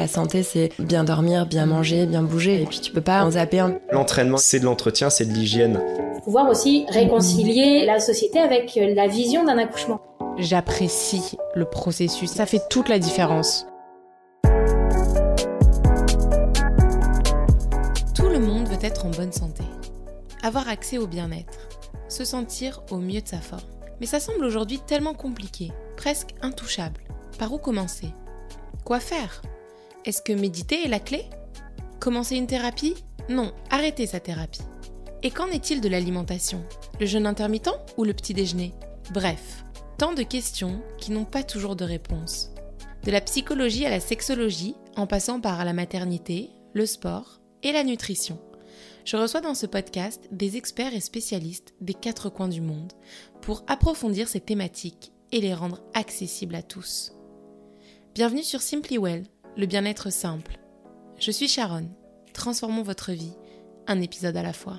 La santé, c'est bien dormir, bien manger, bien bouger, et puis tu peux pas en zapper un. L'entraînement, c'est de l'entretien, c'est de l'hygiène. Pouvoir aussi réconcilier la société avec la vision d'un accouchement. J'apprécie le processus, ça fait toute la différence. Tout le monde veut être en bonne santé, avoir accès au bien-être, se sentir au mieux de sa forme. Mais ça semble aujourd'hui tellement compliqué, presque intouchable. Par où commencer? Quoi faire? Est-ce que méditer est la clé? Commencer une thérapie? Non, arrêter sa thérapie. Et qu'en est-il de l'alimentation? Le jeûne intermittent ou le petit déjeuner? Bref, tant de questions qui n'ont pas toujours de réponse. De la psychologie à la sexologie, en passant par la maternité, le sport et la nutrition. Je reçois dans ce podcast des experts et spécialistes des quatre coins du monde pour approfondir ces thématiques et les rendre accessibles à tous. Bienvenue sur Simply Well, le bien-être simple. Je suis Sharon. Transformons votre vie, un épisode à la fois.